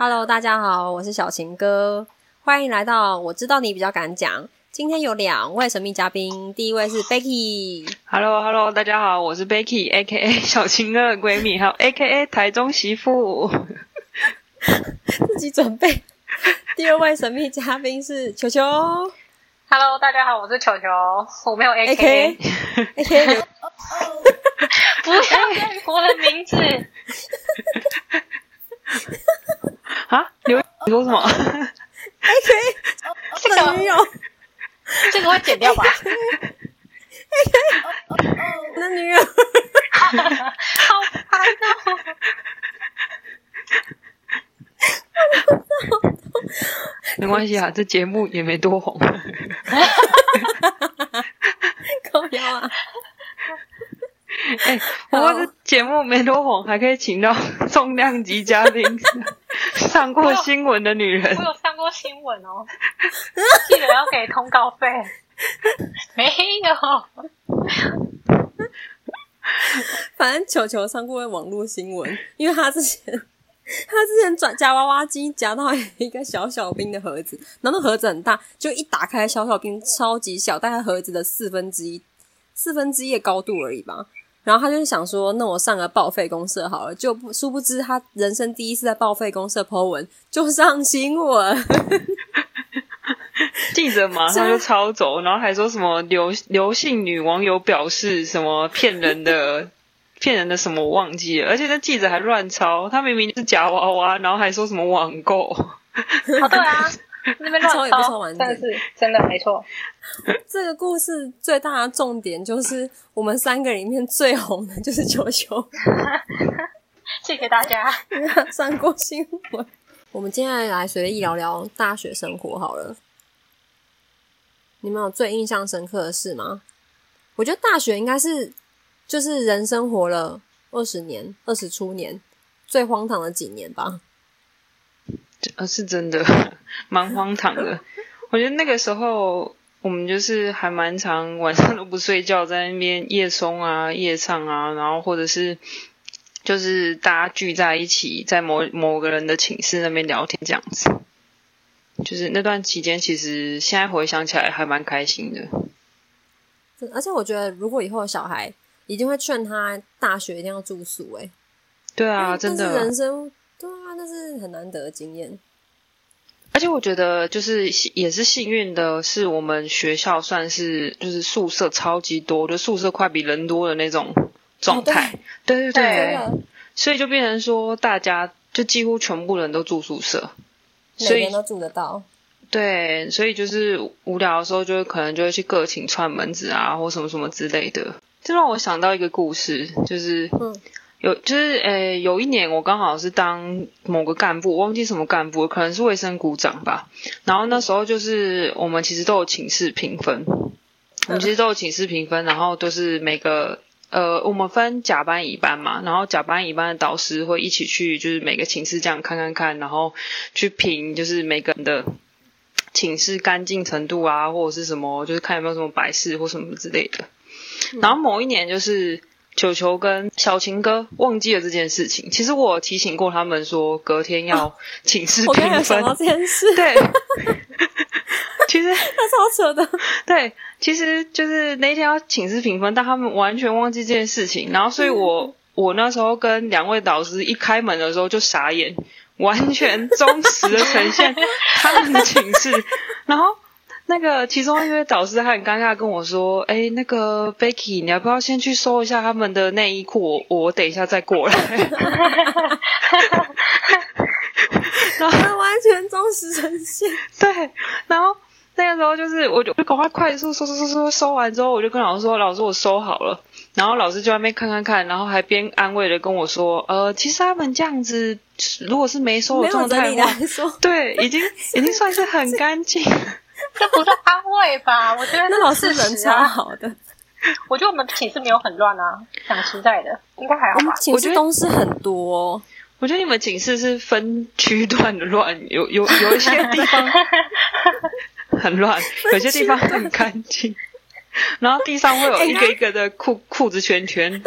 Hello，大家好，我是小情哥，欢迎来到我知道你比较敢讲。今天有两位神秘嘉宾，第一位是 Becky。Hello，Hello，大家好，我是 Becky，A.K.A 小情哥的闺蜜，还有 A.K.A 台中媳妇。自己准备。第二位神秘嘉宾是球球 Hello，大家好，我是球球，我没有 A AK，K A K，不要再我的名字，啊，刘你说什么？这个的女友，这个会剪掉吧？我的女友，好烦哦！没关系啊，这节目也没多红。高腰啊！哎、不过这节目没多红，还可以请到重量级嘉宾，上过新闻的女人我。有上过新闻哦，记得要给通告费。没有，反正球球上过网络新闻，因为他之前 他之前转夹娃娃机夹到一个小小兵的盒子，然后那盒子很大，就一打开小小兵超级小，大概盒子的四分之一四分之一的高度而已吧。然后他就想说，那我上个报废公社好了，就不殊不知他人生第一次在报废公社 Po 文就上新闻，记者马上就抄走，然后还说什么刘刘姓女网友表示什么骗人的。骗人的什么我忘记了，而且那记者还乱抄，他明明是假娃娃，然后还说什么网购。哦对啊，那边抄也不乱抄完整真的是真的没错。这个故事最大的重点就是我们三个里面最红的就是球球。谢谢大家。上过新闻。我们今天来随意聊聊大学生活好了。你们有最印象深刻的事吗？我觉得大学应该是就是人生活了二十年、二十出年最荒唐的几年吧。呃，是真的，蛮荒唐的。我觉得那个时候我们就是还蛮常晚上都不睡觉，在那边夜松啊、夜唱啊，然后或者是就是大家聚在一起，在某某个人的寝室那边聊天这样子。就是那段期间，其实现在回想起来还蛮开心的。而且我觉得，如果以后有小孩，一定会劝他大学一定要住宿、欸。哎，对啊，真的。人生对啊，那是很难得的经验。而且我觉得就是也是幸运的，是我们学校算是就是宿舍超级多，就宿舍快比人多的那种状态。对对真对，所以就变成说大家就几乎全部人都住宿舍，所以每个人都住得到。对，所以就是无聊的时候就会可能就会去各寝串门子啊，或什么什么之类的。这让我想到一个故事，就是嗯有就是诶，有一年我刚好是当某个干部，我忘记什么干部，可能是卫生股长吧。然后那时候就是我们其实都有寝室评分，我们其实都有寝室评分，然后都是每个呃，我们分甲班乙班嘛，然后甲班乙班的导师会一起去，就是每个寝室这样看看看，然后去评就是每个人的寝室干净程度啊，或者是什么，就是看有没有什么白事或什么之类的。然后某一年就是球球跟小晴哥忘记了这件事情，其实我提醒过他们说隔天要寝室 评分，有想到这件事，对。其实那超扯的。对，其实就是那天要寝室评分，但他们完全忘记这件事情。然后，所以我我那时候跟两位导师一开门的时候就傻眼，完全忠实的呈现他们的寝室。然后那个其中一位导师还很尴尬跟我说：“哎，那个 Becky，你要不要先去收一下他们的内衣裤？我我等一下再过来。”然后他完全忠实呈现。对，然后那个时候就是，我就就赶快快速收收收收收完之后，我就跟老师说：“老师，我收好了。”然后老师就在那边看看看，然后还边安慰的跟我说：“呃，其实他们这样子，如果是没收的状态的话，对，已经 已经算是很干净。这不是安慰吧？我觉得那老师人超。好的。我觉得我们寝室没有很乱啊，讲实在的，应该还好吧？我们寝室东西很多哦、我觉得你们寝室是分区段的乱，有有有一些地方 很乱，有些地方很干净。然后地上会有哎一个一个的裤裤子圈圈。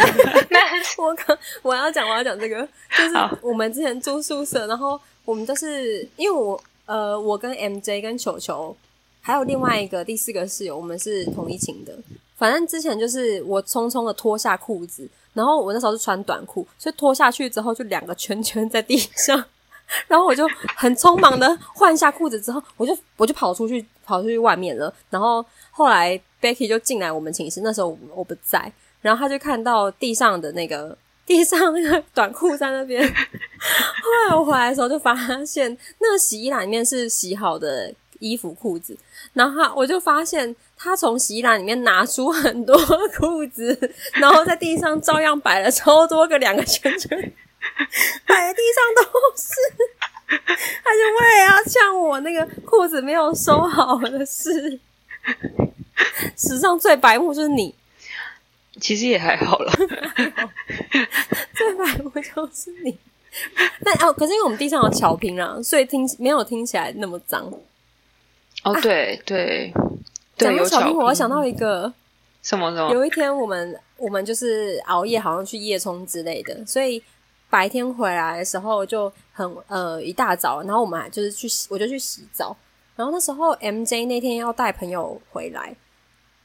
我刚我要讲我要讲这个，就是我们之前住宿舍，然后我们就是因为我呃我跟 MJ 跟球球还有另外一个第四个室友，我们是同一寝的。反正之前就是我匆匆的脱下裤子，然后我那时候是穿短裤，所以脱下去之后就两个圈圈在地上，然后我就很匆忙的换下裤子之后，我就我就跑出去跑出去外面了。然后后来 Becky 就进来我们寝室，那时候我不在，然后他就看到地上的那个地上那个短裤在那边。后来我回来的时候就发现，那个洗衣篮里面是洗好的衣服裤子，然后我就发现他从洗衣篮里面拿出很多裤子，然后在地上照样摆了超多个两个圈圈，摆在地上都是。他就为了要呛我那个裤子没有收好的事，史上最白目就是你，其实也还好了。最白目就是你。但哦，可是因为我们地上有草坪啦，所以听没有听起来那么脏。哦，对对对，讲到巧拼，有巧拼。我想到一个，什么什么？有一天我们我们就是熬夜，好像去夜冲之类的，所以白天回来的时候就很呃一大早，然后我们还就是去洗，我就去洗澡，然后那时候 MJ 那天要带朋友回来，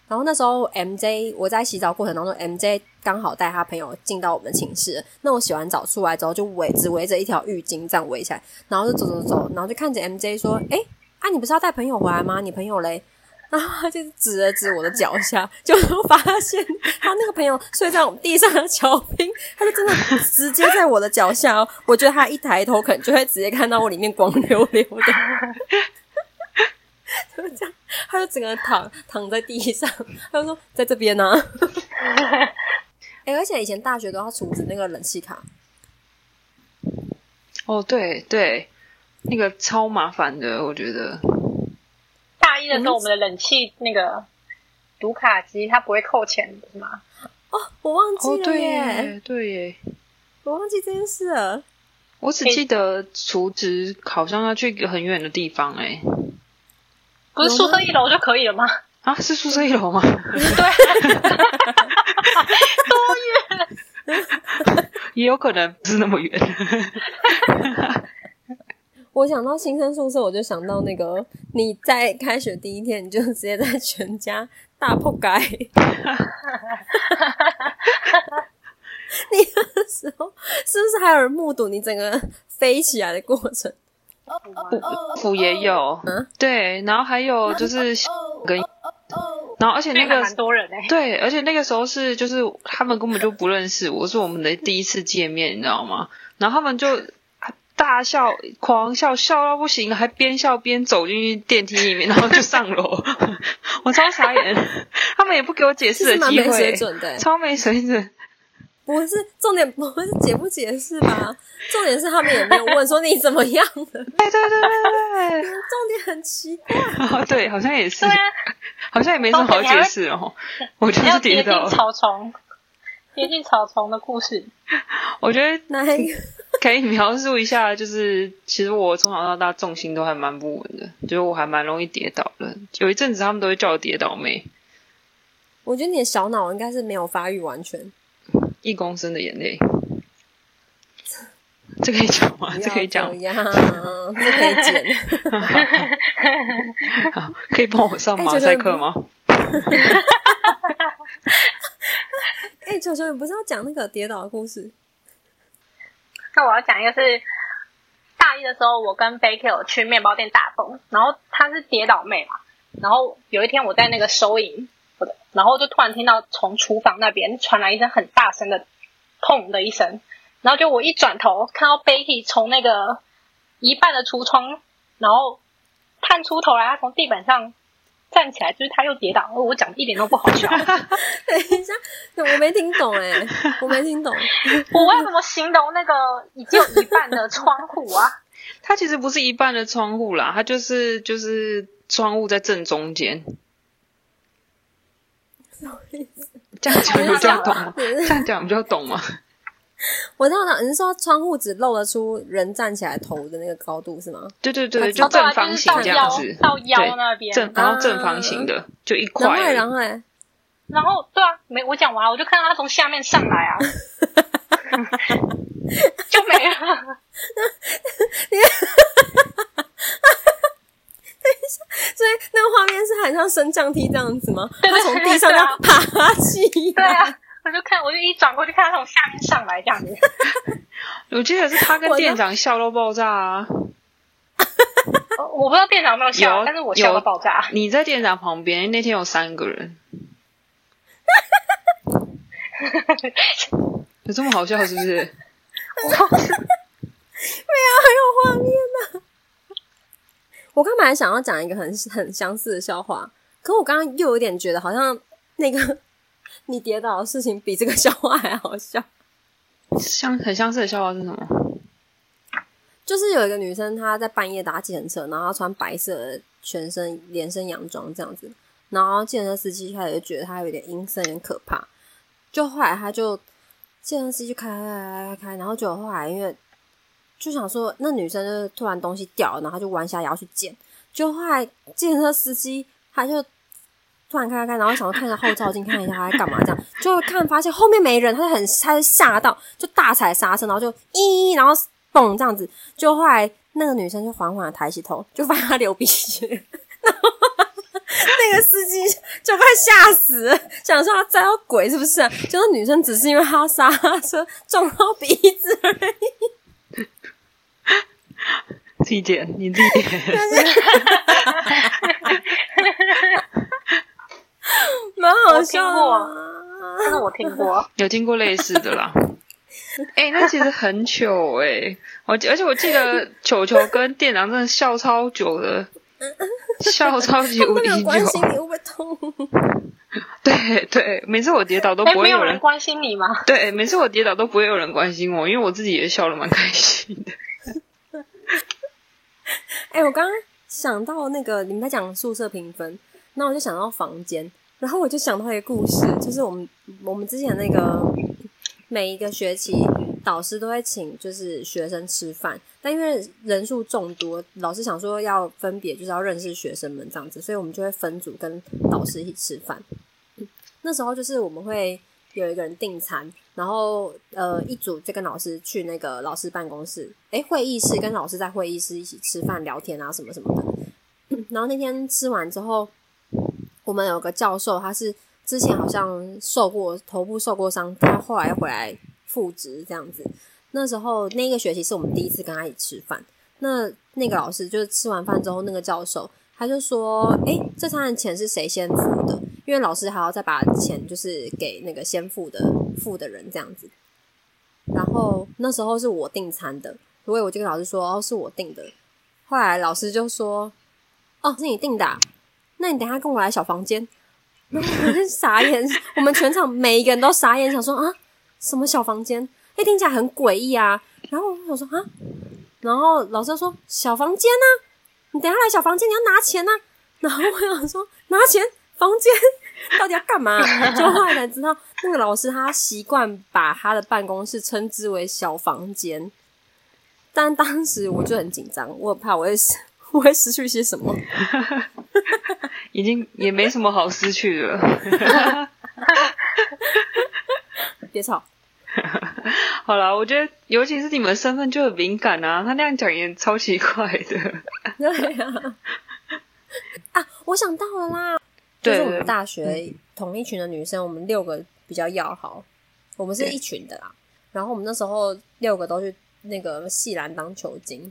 然后那时候 MJ 我在洗澡过程当中，MJ 刚好带他朋友进到我们寝室，那我洗完澡出来之后就围只围着一条浴巾这样围起来，然后就走走走，然后就看着 MJ 说：“哎、啊你不是要带朋友回来吗？你朋友嘞？” 然后他就指了指我的脚下，就发现他那个朋友睡在我们地上的巧拼，他就真的直接在我的脚下哦。我觉得他一抬头，可能就会直接看到我里面光溜溜的，就这样，他就整个躺躺在地上，他就说在这边呢、哎、而且以前大学都要储值那个冷气卡，哦，对对，那个超麻烦的，我觉得。大一的时候，我们的冷气那个读卡机它不会扣钱，不是吗？哦，我忘记哦，了对耶，耶，对耶。我忘记这件事了。我只记得厨职好像要去一个很远的地方，哎，不是宿舍一楼就可以了吗？啊，是宿舍一楼吗？对，多远 也有可能不是那么远。我想到新生宿舍，我就想到那个你在开学第一天，你就直接在全家大破改。你那时候是不是还有人目睹你整个飞起来的过程？府也有，嗯对，然后还有就是跟，然后而且那个蛮多人哎、对，而且那个时候是就是他们根本就不认识我，是我们的第一次见面，你知道吗？然后他们就大笑、狂笑，笑到不行，还边笑边走进去电梯里面，然后就上楼。我超傻眼，他们也不给我解其释的机会，准的、超没水准。不是重点，不是解不解释吧？重点是他们也没有问说你怎么样了，对对对对对重点很奇怪。哦，对，好像也是对，啊，好像也没什么好解释哦。我就是跌跌进，草丛，跌进草丛的故事。我觉得哪一个？可以描述一下，就是其实我从小到大重心都还蛮不稳的，就是我还蛮容易跌倒的。有一阵子他们都会叫我跌倒妹，我觉得你的小脑应该是没有发育完全。一公升的眼泪，这可以讲吗？这可以讲这，样，这可以剪。好，可以帮我上马赛克吗？哎、球球，你不是要讲那个跌倒的故事？那我要讲一个是大一的时候，我跟 Baker 去面包店打工，然后她是跌倒妹嘛，然后有一天我在那个收银，然后就突然听到从厨房那边传来一声很大声的“砰”的一声，然后就我一转头看到 Becky 从那个一半的橱窗，然后探出头来，他从地板上站起来，就是他又跌倒，我讲的一点都不好笑，等一下，我没听懂哎、我没听懂。我要怎么形容那个已经有一半的窗户啊？它其实不是一半的窗户啦，它就是就是窗户在正中间。这样讲懂吗？这样讲比较懂吗？我知道了，你是说窗户只露得出人站起来头的那个高度是吗？对对对，哦就正方形就是到腰这样子，到腰对那边，正然后正啊方形的，就一然后。然后嘞，然后对啊，没我讲完，我就看到他从下面上来啊，就没了。所以那个画面是很像升降梯这样子吗？对对他从地上要爬起对来。啊，我就看，我就一转过去看他从下面上来这样子。我记得是他跟店长笑到爆炸啊！哦我不知道店长有没有笑，有但是我笑到爆炸。你在店长旁边，那天有三个人，有这么好笑是不是？很有画面呐、我刚本来想要讲一个很很相似的笑话，可我刚刚又有点觉得好像那个你跌倒的事情比这个笑话还好笑。相很相似的笑话是什么？就是有一个女生，她在半夜搭计程车，然后她穿白色的全身连身洋装这样子，然后计程车司机一开始就觉得她有点阴森，有点可怕，就后来他就计程车司机就开开开开开，然后就后来因为就想说那女生就是突然东西掉了，然后她就弯下腰去捡，就后来计程车司机他就突然开开开，然后想要看一下后照镜，看一下他在干嘛，这样就看发现后面没人，他就很他就吓到，就大踩刹车，然后就咦，然后嘣这样子，就后来那个女生就缓缓的抬起头，就发现她流鼻血，然后那个司机就快吓死，想说他栽到鬼是不是、啊？结果女生只是因为她刹车撞到鼻子而已。自己点，你自己。蛮好笑的啊、但是我听过，有听过类似的啦。哎、那其实很糗哎、我而且我记得球球跟店长真的笑超久的，笑超级无敌 久。关心你会不会痛。对对，每次我跌倒都哎，不会有人没有人关心你吗？对，每次我跌倒都不会有人关心我，因为我自己也笑的蛮开心的。哎、我刚刚想到那个你们在讲宿舍评分，那我就想到房间，然后我就想到一个故事，就是我们我们之前那个每一个学期导师都会请就是学生吃饭，但因为人数众多，老师想说要分别就是要认识学生们这样子，所以我们就会分组跟导师一起吃饭。那时候就是我们会有一个人订餐，然后呃一组就跟老师去那个老师办公室，诶会议室跟老师在会议室一起吃饭聊天啊什么什么的。然后那天吃完之后，我们有个教授，他是之前好像受过头部受过伤，他后来回来复职这样子。那时候那个学期是我们第一次跟他一起吃饭，那那个老师就是吃完饭之后，那个教授他就说：“诶，这餐的钱是谁先付的？因为老师还要再把钱就是给那个先付的付的人这样子。”然后那时候是我订餐的，所以我就跟老师说：“哦，是我订的。”后来老师就说：“哦，是你订的、那你等下跟我来小房间。”然后我就傻眼，我们全场每一个人都傻眼，想说啊，什么小房间？哎，听起来很诡异啊。然后我说啊，然后老师说小房间呢、你等下来小房间，你要拿钱呢、然后我想说拿钱，房间到底要干嘛？就后来才知道，那个老师他习惯把他的办公室称之为小房间。但当时我就很紧张，我怕我会 我会失去些什么。已经也没什么好失去的了。别吵，好了，我觉得尤其是你们身份就很敏感啊，他那样讲也超奇怪的。对呀、啊。我想到了啦，就对是我们大学同一群的女生，我们六个比较要好，我们是一群的啦。然后我们那时候六个都去那个系篮当球精，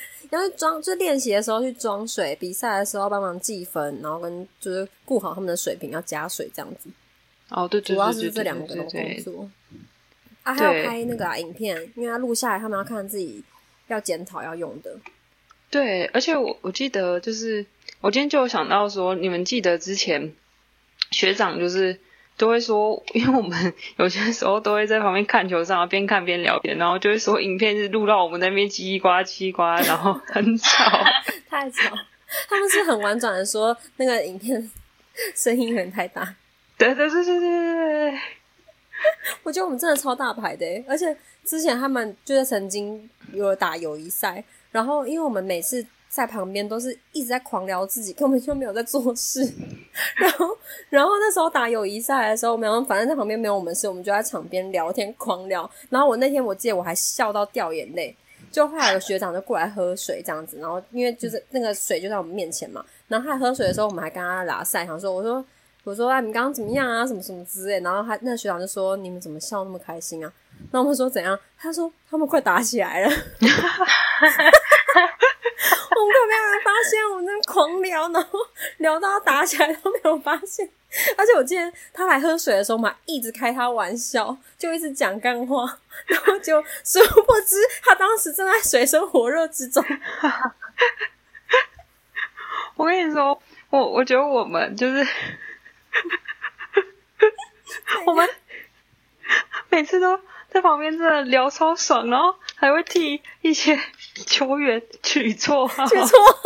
然后装就练习的时候去装水，比赛的时候帮忙计分，然后跟就是顾好他们的水平要加水这样子。哦，对对主要是这两个工作。啊，还有拍那个、啊、影片，因为他录下来，他们要看自己要检讨要用的。对，而且我我记得就是我今天就有想到说，你们记得之前学长就是都会说，因为我们 有些时候都会在旁边看球上，边看边聊天，然后就会说影片是录到我们那边叽叽呱啦叽呱，然后很吵。太吵，他们是很婉转的说那个影片声音有点太大。对对对对对对对，我觉得我们真的超大牌的欸，而且之前他们就是曾经有打友谊赛，然后因为我们每次在旁边都是一直在狂聊自己，根本就没有在做事。然后，然后那时候打友谊赛的时候，我们反正在旁边没有我们事，我们就在场边聊天狂聊。然后我那天我记得我还笑到掉眼泪。就后来有学长就过来喝水这样子，然后因为就是那个水就在我们面前嘛，然后他喝水的时候，我们还跟他拉赛，想说我说我说啊，你刚刚怎么样啊，什么什么之类，然后他那学长就说你们怎么笑那么开心啊？那我们说怎样？他说他们快打起来了。我们可没有人发现，我们在狂聊，然后聊到打起来都没有发现。而且我记得他来喝水的时候嘛，一直开他玩笑，就一直讲干话，然后就殊不知他当时正在水深火热之中。我跟你说，我我觉得我们就是 我们每次都在旁边真的聊超爽，然后还会替一些球员取错号，取错号。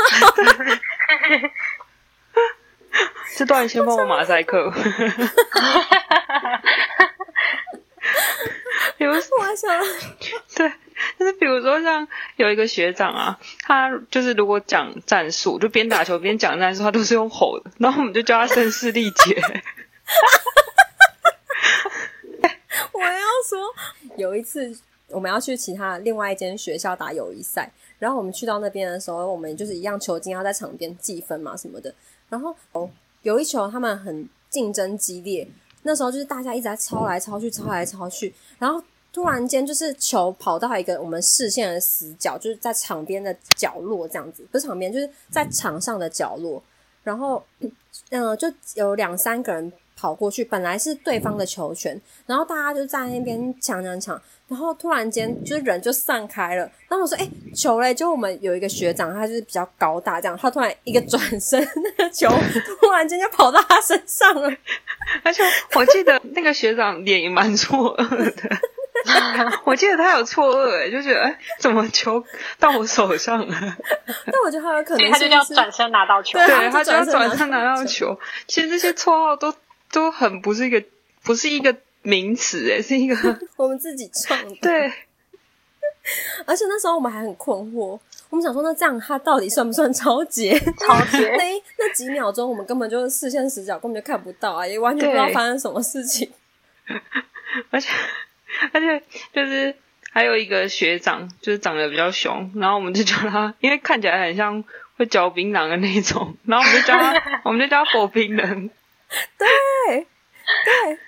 这段先帮我马赛克。比如说，我想，对，就是比如说像有一个学长啊，他就是如果讲战术，就边打球边讲战术，他都是用吼的，然后我们就叫他声嘶力竭。我要说，有一次我们要去其他另外一间学校打友谊赛，然后我们去到那边的时候，我们就是一样球精要在场边计分嘛什么的。然后哦，有一球他们很竞争激烈，那时候就是大家一直在抄来抄去，抄来抄去，然后突然间就是球跑到一个我们视线的死角，就是在场边的角落这样子，不是场边，就是在场上的角落。然后嗯，就有两三个人跑过去，本来是对方的球权，然后大家就在那边抢抢抢。然后突然间，就是人就散开了。然后我说：“哎，球嘞！”就我们有一个学长，他就是比较高大，这样他突然一个转身，那个球 突然间就跑到他身上了。而且我记得那个学长脸也蛮错愕的。我记得他有错愕，哎，就觉得哎，怎么球到我手上了？但我觉得他有可能他就要转身拿到球，对，他就要转身拿到球。其实这些绰号都都很不是一个，不是一个。名词哎，是一个 我们自己创的。对，而且那时候我们还很困惑，我们想说，那这样他到底算不算超节？超节？那那几秒钟，我们根本就是视线死角，根本就看不到啊，也完全不知道发生什么事情。而且而且就是还有一个学长，就是长得比较凶，然后我们就叫他，因为看起来很像会嚼槟榔的那种，然后我们就叫他，我们就叫他火冰人。对对。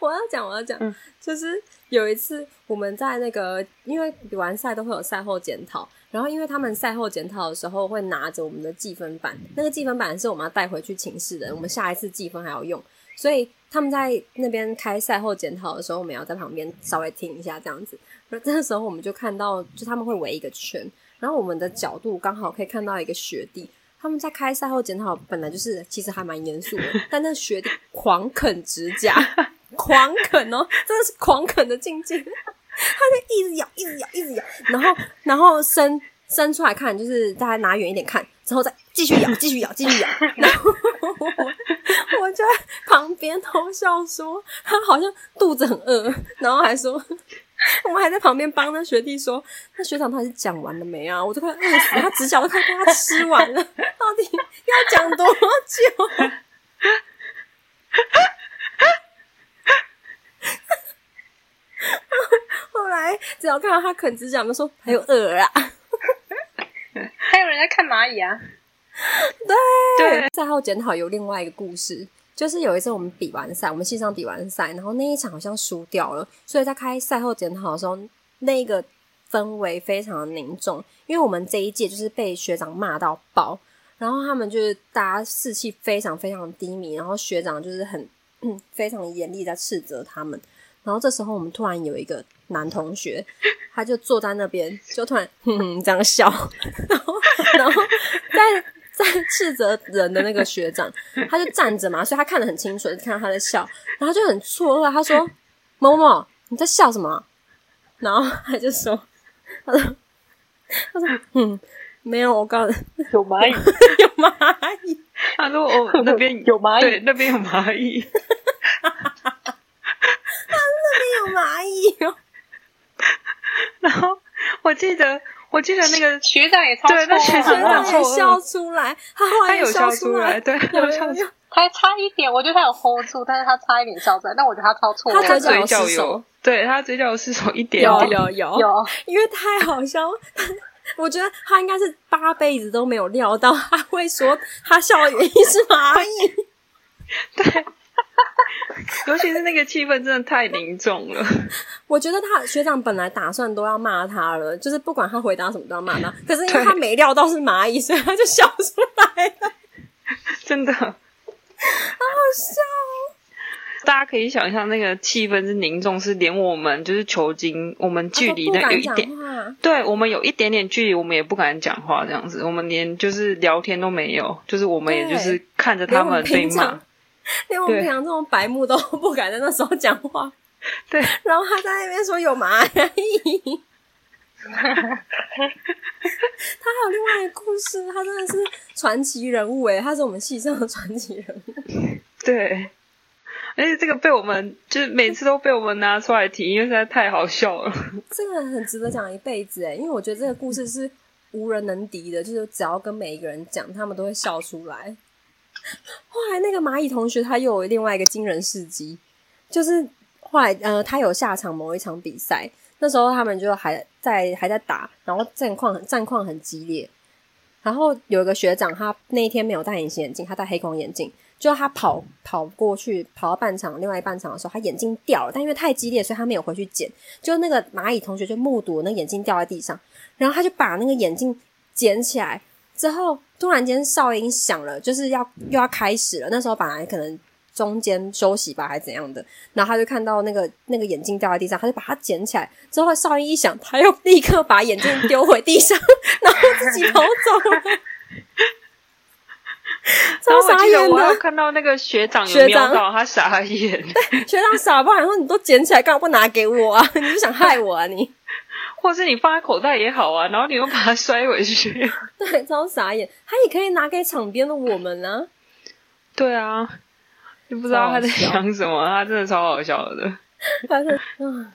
我要讲，我要讲，就是有一次我们在那个，因为比完赛都会有赛后检讨，然后因为他们赛后检讨的时候会拿着我们的计分板，那个计分板是我们要带回去寝室的，我们下一次计分还要用，所以他们在那边开赛后检讨的时候，我们要在旁边稍微听一下这样子。那这个时候我们就看到，就他们会围一个圈，然后我们的角度刚好可以看到一个学弟，他们在开赛后检讨，本来就是其实还蛮严肃的，但那学弟狂啃指甲。狂啃哦，真的是狂啃的境界，他就一直咬，一直咬，一直咬，然后，然后伸伸出来看，就是大家拿远一点看，之后再继续咬，继续咬，继续咬，然后我就在旁边偷笑说，他好像肚子很饿，然后还说，我们还在旁边帮那学弟说，那学长他是讲完了没啊？我都快饿死，他指甲都快被他吃完了，到底要讲多久？后来只要看到他啃指甲，我们说还有鹅啊，还有人在看蚂蚁啊。对，赛后检讨有另外一个故事，就是有一次我们比完赛，我们系上比完赛，然后那一场好像输掉了，所以在开赛后检讨的时候，那个氛围非常的凝重，因为我们这一届就是被学长骂到爆，然后他们就是大家士气非常非常低迷，然后学长就是很非常严厉在斥责他们。然后这时候，我们突然有一个男同学，他就坐在那边，就突然 哼哼这样笑，然后，然后在在斥责人的那个学长，他就站着嘛，所以他看得很清楚，就看到他在笑，然后就很错愕，他说：“某某，你在笑什么？”然后他就说：“他说，他说，嗯，没有，我刚有蚂蚁，有蚂蚁。”他说：“哦，那边有蚂蚁，对，那边有蚂蚁。”他那边有蚂蚁哦，然后我记得我记得那个学长也超对那学长也笑出来，他后来有笑出出来，对，有有笑出来有有，他差一点，我觉得他有 hold 住，但是他差一点笑出来，但我觉得他超错愕他他嘴角的。嘴角有，对他嘴角失手一点有点，有有有，因为太好笑，我觉得他应该是八辈子都没有料到他会说他笑的原因是蚂蚁。尤其是那个气氛真的太凝重了。我觉得他学长本来打算都要骂他了，就是不管他回答什么都要骂他，可是因为他没料到是蚂蚁，所以他就笑出来了，真的，好好笑哦。大家可以想象那个气氛是凝重，是连我们就是球精，我们距离那他都不敢讲有一点，话，对我们有一点点距离，我们也不敢讲话这样子，我们连就是聊天都没有，就是我们也就是看着他们们被骂 连我们对平常这种白目都 不敢在那时候讲话。对，然后他在那边说有蚂蚁。他还有另外一个故事，他真的是传奇人物诶，他是我们系上的传奇人物。对。而且这个被我们就是每次都被我们拿出来提，因为实在太好笑了。这个很值得讲一辈子诶，因为我觉得这个故事是无人能敌的，就是只要跟每一个人讲，他们都会笑出来。后来那个蚂蚁同学他又有另外一个惊人事迹，就是后来呃他有下场某一场比赛，那时候他们就还在还在打，然后战况战况很激烈。然后有一个学长，他那一天没有戴隐形眼镜，他戴黑框眼镜。就他跑跑过去，跑到半场，另外一半场的时候，他眼镜掉了，但因为太激烈，所以他没有回去捡。就那个蚂蚁同学就目睹那眼镜掉在地上，然后他就把那个眼镜捡起来，之后突然间哨音响了，就是要又要开始了。那时候本来可能中间休息吧，还是怎样的，然后他就看到那个那个眼镜掉在地上，他就把它捡起来。之后哨音一响，他又立刻把眼镜丢回地上，然后自己跑走了。超傻眼的，看到那个学长有学长瞄到，他傻眼。学长傻爆，然后你都捡起来，干嘛不拿给我啊？你是想害我啊你？或是你放在口袋也好啊，然后你又把它摔回去。对，超傻眼。他也可以拿给场边的我们啊。对啊，就不知道他在想什么，他真的超好笑的。他是嗯，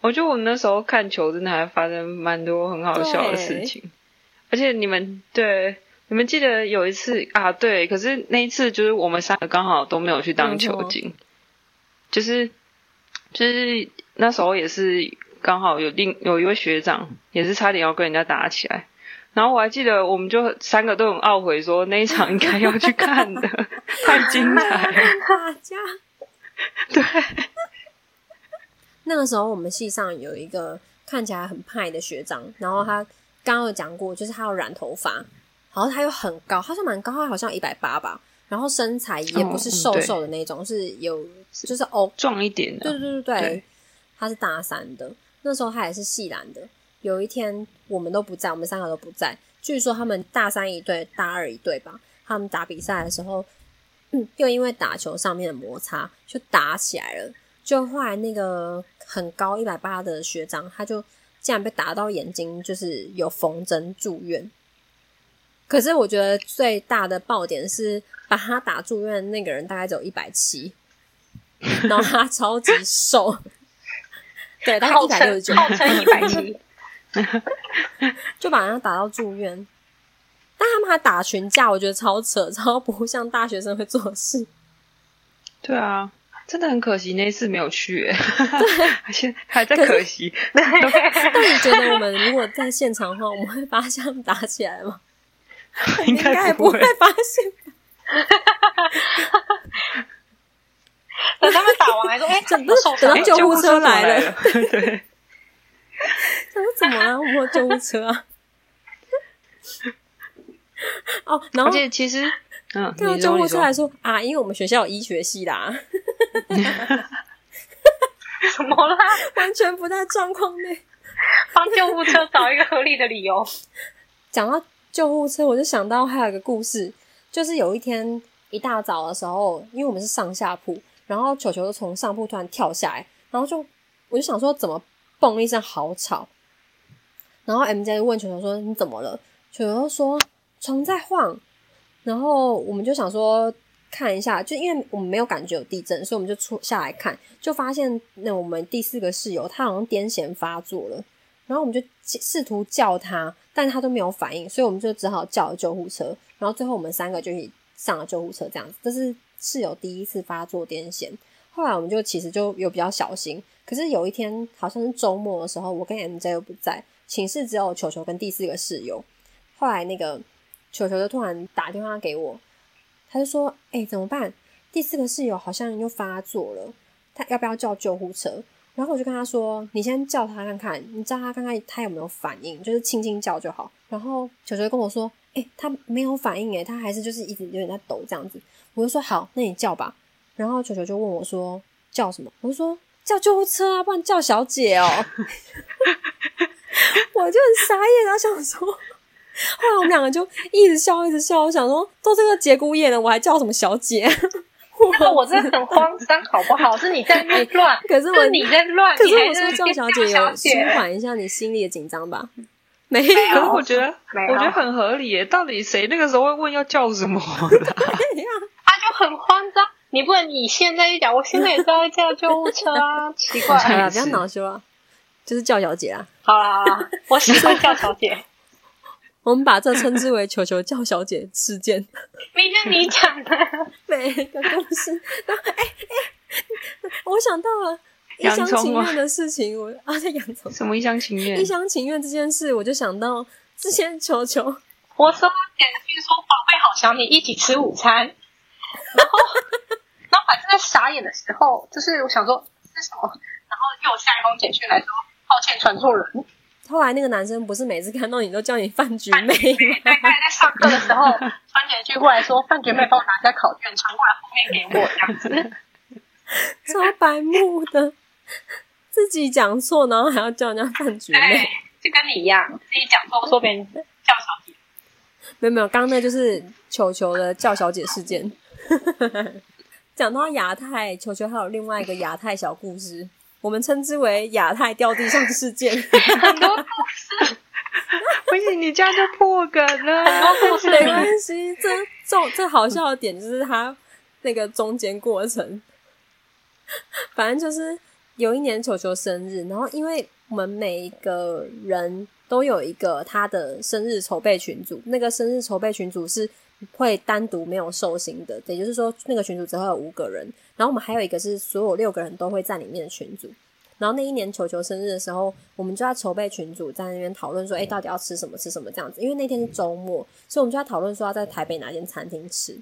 我觉得我们那时候看球真的还发生蛮多很好笑的事情，而且你们对你们记得有一次啊，对，可是那一次就是我们三个刚好都没有去当球精，就是就是那时候也是刚好有另有一位学长也是差点要跟人家打起来。然后我还记得，我们就三个都很懊悔，说那一场应该要去看的，太精彩了。打架。对，那个时候我们系上有一个看起来很派的学长，然后他刚刚有讲过，就是他要染头发，然后他又很高，他是蛮高，他好像一百八吧，然后身材也不是瘦瘦的那种，是有就是哦，壮一点的，对对对对，对他是大三的，那时候他也是系篮的。有一天我们都不在，我们三个都不在。据说他们大三一队，大二一队吧。他们打比赛的时候，嗯，又因为打球上面的摩擦就打起来了。就后来那个很高一百八的学长，他就竟然被打到眼睛，就是有缝针住院。可是我觉得最大的爆点是把他打住院那个人大概只有一百七，然后他超级瘦，对，大概号一百六十九，号称一百七，就把人家打到住院。但他们还打群架，我觉得超扯，超不像大学生会做事。对啊，真的很可惜那一次没有去、欸，而且还在可惜。但你觉得我们如果在现场的话，我们会发现他们打起来吗？应 应该该不会。发现。等他们打完还说，哎、怎么受伤等到？救护车来来了，对，他说怎么了？我救护车啊。哦，然而后且其实，嗯，看到救护车来说啊，因为我们学校有医学系啦，怎么啦？完全不在状况内。帮救护车找一个合理的理由。讲到救护车，我就想到还有一个故事，就是有一天一大早的时候，因为我们是上下铺，然后球球就从上铺突然跳下来，然后就我就想说怎么嘣一声好吵，然后 M J 就问球球说你怎么了？球球说床在晃，然后我们就想说看一下，就因为我们没有感觉有地震，所以我们就出下来看，就发现那我们第四个室友他好像癫痫发作了。然后我们就试图叫他，但他都没有反应，所以我们就只好叫了救护车。然后最后我们三个就一上了救护车，这样子。这是室友第一次发作癫痫，后来我们就其实就有比较小心。可是有一天好像是周末的时候，我跟 MJ 又不在，寝室只有球球跟第四个室友。后来那个球球就突然打电话给我，他就说：“哎，怎么办？第四个室友好像又发作了，他要不要叫救护车？”然后我就跟他说：“你先叫他看看，你叫他看看他有没有反应，就是轻轻叫就好。”然后球球跟我说：“哎，他没有反应，哎，他还是就是一直有点在抖这样子。”我就说：“好，那你叫吧。”然后球球就问我说：“叫什么？”我就说：“叫救护车啊，不然叫小姐哦。”我就很傻眼，然后想说，后来我们两个就一直笑，一直笑。我想说，都这个节骨眼了，我还叫什么小姐？我真的 很慌张，好不好？是你在那乱，可是我你在乱，可是我说叫小姐有舒缓一下你心里的紧张吧？没有，我觉得我觉得很合理耶。到底谁那个时候会问要叫什么？他就很慌张。你不能你现在一讲，我现在也是要叫救护车啊！奇怪，不要恼羞啊，就是叫小姐啊。好啦好啦，我喜欢叫小姐。我们把这称之为“球球叫小姐”事件。明天你讲的每个故事，哎哎，我想到了一厢情愿的事情。我啊，在养虫，什么一厢情愿？一厢情愿这件事，我就想到之前球球，我说简讯说宝贝好想你，一起吃午餐。然后，然后反正在傻眼的时候，就是我想说是什么，然后又下一封简讯来说抱歉传错人。后来那个男生不是每次看到你都叫你饭局妹？对，他在上课的时候传简讯过来说：“饭局妹，帮我拿一下考卷，传过来后面给我。”这样子，超白目的，自己讲错，然后还要叫人家饭局妹，就跟你一样，自己讲错说别人叫小姐。没有没有，刚刚那就是球球的叫小姐事件。讲到亚太，球球还有另外一个亚太小故事。我们称之为亚太掉地上事件，很多故事。不行，你这样就破梗了。很多故事没关系，这这这好笑的点就是他那个中间过程。反正就是有一年球球生日，然后因为我们每一个人都有一个他的生日筹备群组，那个生日筹备群组是会单独没有寿星的，也就是说那个群组只会有五个人。然后我们还有一个是所有六个人都会在里面的群组。然后那一年球球生日的时候，我们就在筹备群组，在那边讨论说，哎，到底要吃什么？吃什么这样子？因为那天是周末，所以我们就在讨论说要在台北哪间餐厅吃。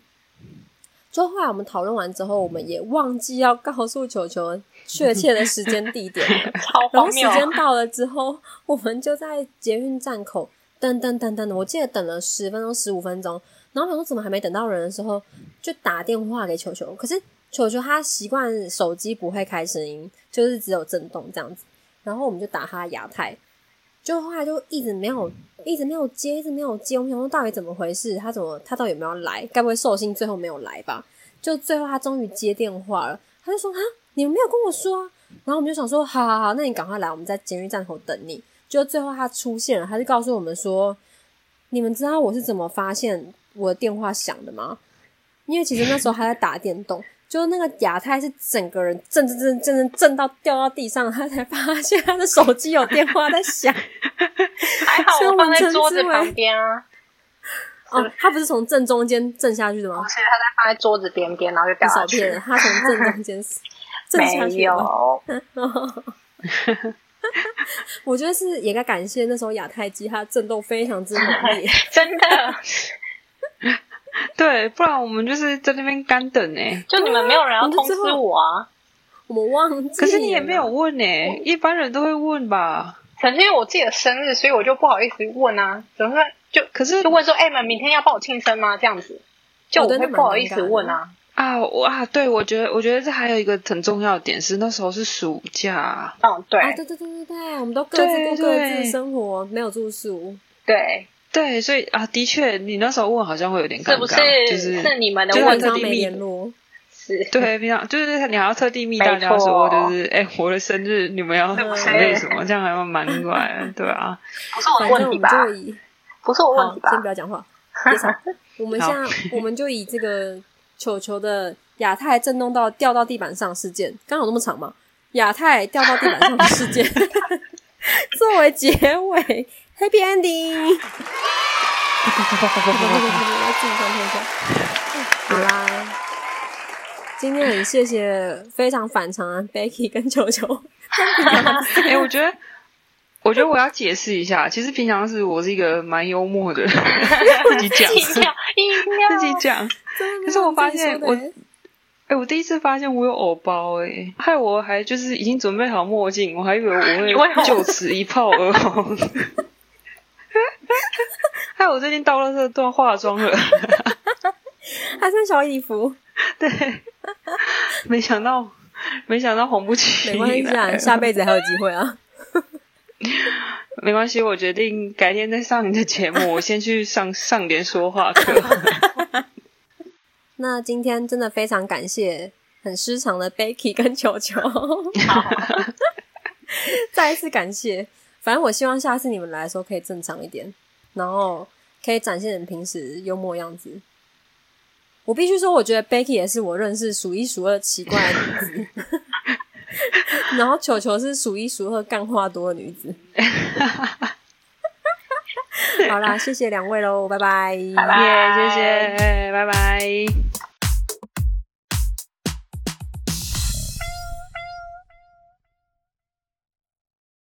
就后来我们讨论完之后，我们也忘记要告诉球球确切的时间地点了。然后时间到了之后，我们就在捷运站口等等等等的，我记得等了十分钟、十五分钟。然后想说怎么还没等到人的时候，就打电话给球球，可是。球球他习惯手机不会开声音，就是只有震动这样子。然后我们就打他亚太，就后来就一直没有，一直没有接，一直没有接。我们想说到底怎么回事？他怎么他到底有没有来？该不会寿星最后没有来吧？就最后他终于接电话了，他就说：“啊，你们没有跟我说啊。”然后我们就想说：“好好好，那你赶快来，我们在监狱站口等你。”就最后他出现了，他就告诉我们说：“你们知道我是怎么发现我的电话响的吗？因为其实那时候他在打电动。”就那个亚太是整个人震震震震震震到掉到地上，他才发现他的手机有电话在响。还好我放在桌子旁边啊。哦，他不是从正中间震下去的吗？不是，他在放在桌子边边，然后就掉下去。他从正中间 震下去。没有。我觉得是也该感谢那时候亚太机，它震动非常之猛烈，真的。对，不然我们就是在那边干等呢。就你们没有人要 通知我啊，我们忘记。可是你也没有问呢，一般人都会问吧。可是因为我自己的生日，所以我就不好意思问啊。怎么说？就可是就问说，哎们明天要帮我庆生吗？这样子，就我会不好意思问啊。啊，我啊，对，我觉得，我觉得这还有一个很重要的点是，那时候是暑假。嗯，对，对对对对对，我们都各自过各自生活，没有住宿。对。对，所以啊，的确，你那时候问好像会有点尴尬，就是是你们的问特地密是，对，平常就是你还要特地密大家说，就是哎，我的生日你们要准备什么，这样还蛮怪，对啊。不是我的问题吧？不是我问题吧？先不要讲话，我们现在我们就以这个球球的亚太震动到掉到地板上事件，刚有那么长嘛？亚太掉到地板上的事件。作为结尾，Happy Ending。来自己上一下。好啦，今天很谢谢非常反常啊 Becky 跟球球。哎、我觉得，我觉得我要解释一下，其实平常是我是一个蛮幽默的人，自己讲，自己讲。可是我发现我哎、我第一次发现我有偶包、哎，害我还就是已经准备好墨镜，我还以为我以为 我会就此一炮而红。害我最近到了这都要化妆了，还穿小衣服，对，没想到，没想到红不起没关系啊，来下辈子还有机会啊。没关系，我决定改天再上你的节目，我先去上上点说话课。那今天真的非常感谢很失常的 Becky 跟球球，再一次感谢。反正我希望下次你们来的时候可以正常一点，然后可以展现你平时幽默样子。我必须说，我觉得 Becky 也是我认识数一数二奇怪的女子，然后球球是数一数二干话多的女子。好啦，谢谢两位喽，拜拜。耶谢谢，拜拜。